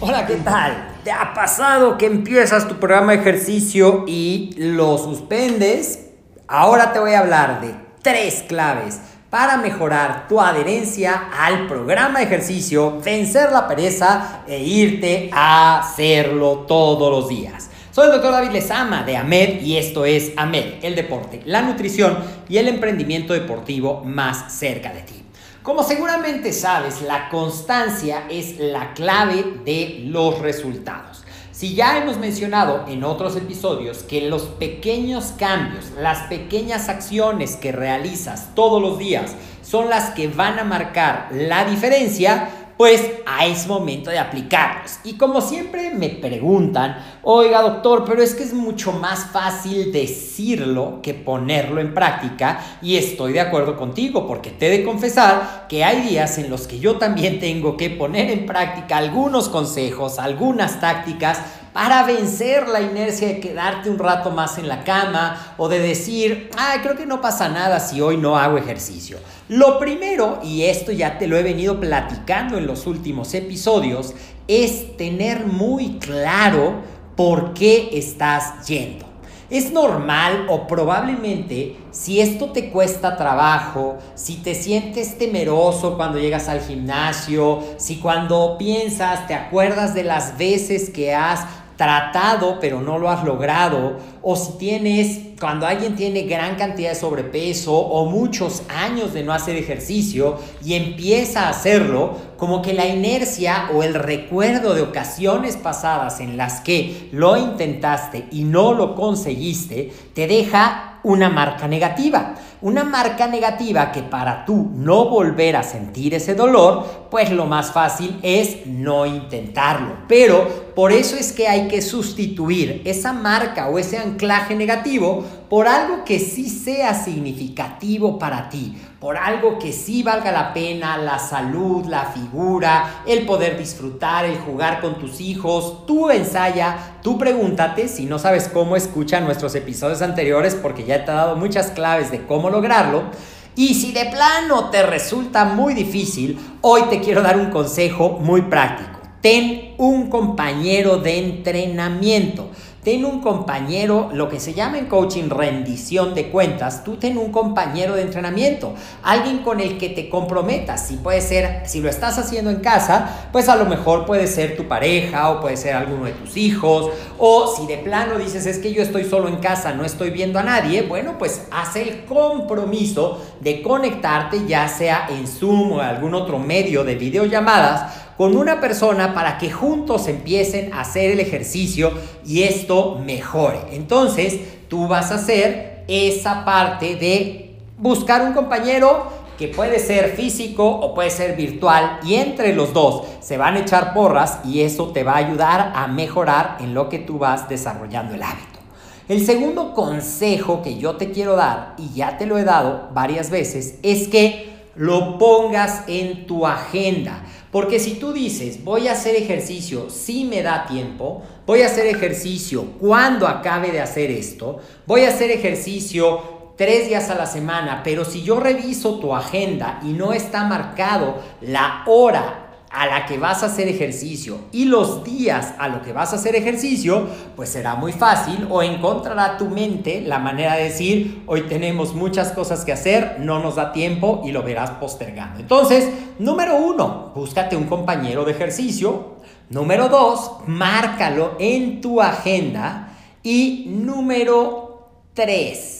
Hola, ¿qué tal? ¿Te ha pasado que empiezas tu programa de ejercicio y lo suspendes? Ahora te voy a hablar de tres claves para mejorar tu adherencia al programa de ejercicio, vencer la pereza e irte a hacerlo todos los días. Soy el doctor David Lezama de AMED y esto es AMED, el deporte, la nutrición y el emprendimiento deportivo más cerca de ti. Como seguramente sabes, la constancia es la clave de los resultados. Si ya hemos mencionado en otros episodios que los pequeños cambios, las pequeñas acciones que realizas todos los días son las que van a marcar la diferencia, pues es momento de aplicarlos. Y como siempre me preguntan, oiga doctor, pero es que es mucho más fácil decirlo que ponerlo en práctica y estoy de acuerdo contigo porque te he de confesar que hay días en los que yo también tengo que poner en práctica algunos consejos, algunas tácticas para vencer la inercia de quedarte un rato más en la cama o de decir, ay, creo que no pasa nada si hoy no hago ejercicio. Lo primero, y esto ya te lo he venido platicando en los últimos episodios, es tener muy claro por qué estás yendo. Es normal o probablemente si esto te cuesta trabajo, si te sientes temeroso cuando llegas al gimnasio, si cuando piensas, te acuerdas de las veces que has tratado pero no lo has logrado, o si tienes, cuando alguien tiene gran cantidad de sobrepeso o muchos años de no hacer ejercicio y empieza a hacerlo, como que la inercia o el recuerdo de ocasiones pasadas en las que lo intentaste y no lo conseguiste, te deja una marca negativa. Una marca negativa que para tú no volver a sentir ese dolor, pues lo más fácil es no intentarlo. Pero por eso es que hay que sustituir esa marca o ese anclaje negativo por algo que sí sea significativo para ti, por algo que sí valga la pena, la salud, la figura, el poder disfrutar, el jugar con tus hijos. Tú ensaya, tú pregúntate, si no sabes cómo, escucha nuestros episodios anteriores porque ya te he dado muchas claves de cómo lograrlo. Y si de plano te resulta muy difícil, hoy te quiero dar un consejo muy práctico. Ten un compañero de entrenamiento. Ten un compañero, lo que se llama en coaching rendición de cuentas, tú ten un compañero de entrenamiento, alguien con el que te comprometas. Si puede ser, si lo estás haciendo en casa, pues a lo mejor puede ser tu pareja o puede ser alguno de tus hijos. O si de plano dices, es que yo estoy solo en casa, no estoy viendo a nadie, bueno, pues haz el compromiso de conectarte ya sea en Zoom o algún otro medio de videollamadas con una persona para que juntos empiecen a hacer el ejercicio y esto mejore. Entonces, tú vas a hacer esa parte de buscar un compañero que puede ser físico o puede ser virtual y entre los dos se van a echar porras y eso te va a ayudar a mejorar en lo que tú vas desarrollando el hábito. El segundo consejo que yo te quiero dar, y ya te lo he dado varias veces, es que lo pongas en tu agenda. Porque si tú dices, voy a hacer ejercicio si me da tiempo, voy a hacer ejercicio cuando acabe de hacer esto, voy a hacer ejercicio tres días a la semana, pero si yo reviso tu agenda y no está marcado la hora a la que vas a hacer ejercicio y los días a lo que vas a hacer ejercicio, pues será muy fácil o encontrará tu mente la manera de decir, hoy tenemos muchas cosas que hacer, no nos da tiempo y lo verás postergando. Entonces, número uno, búscate un compañero de ejercicio. Número dos, márcalo en tu agenda. Y número tres,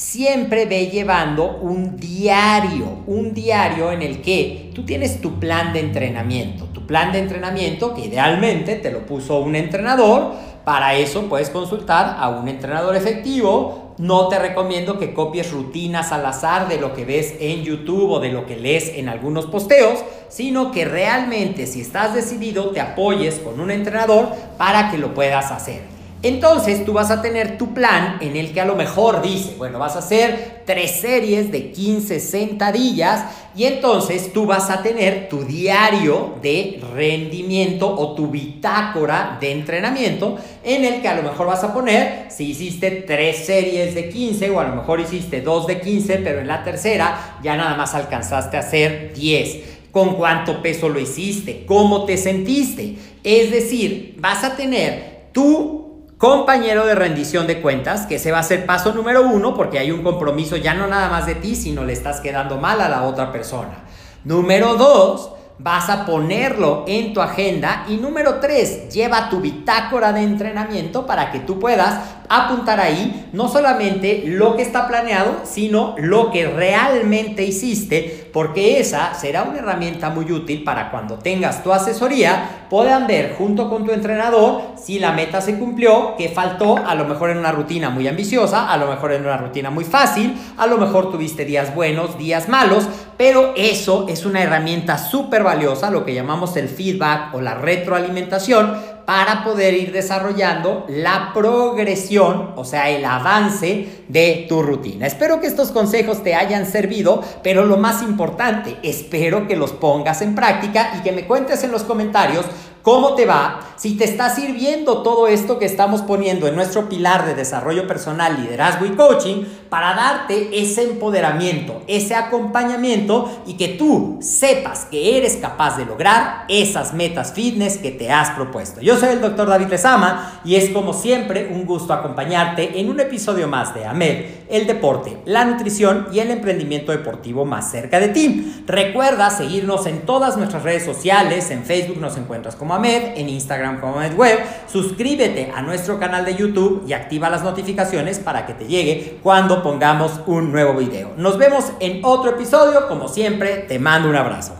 siempre ve llevando un diario, un diario en el que tú tienes tu plan de entrenamiento, tu plan de entrenamiento que idealmente te lo puso un entrenador, para eso puedes consultar a un entrenador efectivo, no te recomiendo que copies rutinas al azar de lo que ves en YouTube o de lo que lees en algunos posteos, sino que realmente si estás decidido te apoyes con un entrenador para que lo puedas hacer. Entonces tú vas a tener tu plan en el que a lo mejor dice, bueno, vas a hacer tres series de 15 sentadillas y entonces tú vas a tener tu diario de rendimiento o tu bitácora de entrenamiento en el que a lo mejor vas a poner si hiciste tres series de 15 o a lo mejor hiciste dos de 15, pero en la tercera ya nada más alcanzaste a hacer 10 con cuánto peso lo hiciste, cómo te sentiste. Es decir, vas a tener tu compañero de rendición de cuentas, que ese va a ser paso número uno, porque hay un compromiso ya no nada más de ti, sino le estás quedando mal a la otra persona. Número dos, vas a ponerlo en tu agenda. Y número tres, lleva tu bitácora de entrenamiento para que tú puedas apuntar ahí no solamente lo que está planeado, sino lo que realmente hiciste, porque esa será una herramienta muy útil para cuando tengas tu asesoría, puedan ver junto con tu entrenador si la meta se cumplió, qué faltó, a lo mejor en una rutina muy ambiciosa, a lo mejor en una rutina muy fácil, a lo mejor tuviste días buenos, días malos, pero eso es una herramienta súper valiosa, lo que llamamos el feedback o la retroalimentación, para poder ir desarrollando la progresión, o sea, el avance de tu rutina. Espero que estos consejos te hayan servido, pero lo más importante, espero que los pongas en práctica y que me cuentes en los comentarios cómo te va, si te está sirviendo todo esto que estamos poniendo en nuestro pilar de desarrollo personal, liderazgo y coaching para darte ese empoderamiento, ese acompañamiento y que tú sepas que eres capaz de lograr esas metas fitness que te has propuesto. Yo soy el doctor David Lezama y es como siempre un gusto acompañarte en un episodio más de AMED, el deporte, la nutrición y el emprendimiento deportivo más cerca de ti. Recuerda seguirnos en todas nuestras redes sociales, en Facebook nos encuentras como AMED, en Instagram como AMED Web, suscríbete a nuestro canal de YouTube y activa las notificaciones para que te llegue cuando pongamos un nuevo video. Nos vemos en otro episodio, como siempre, te mando un abrazo.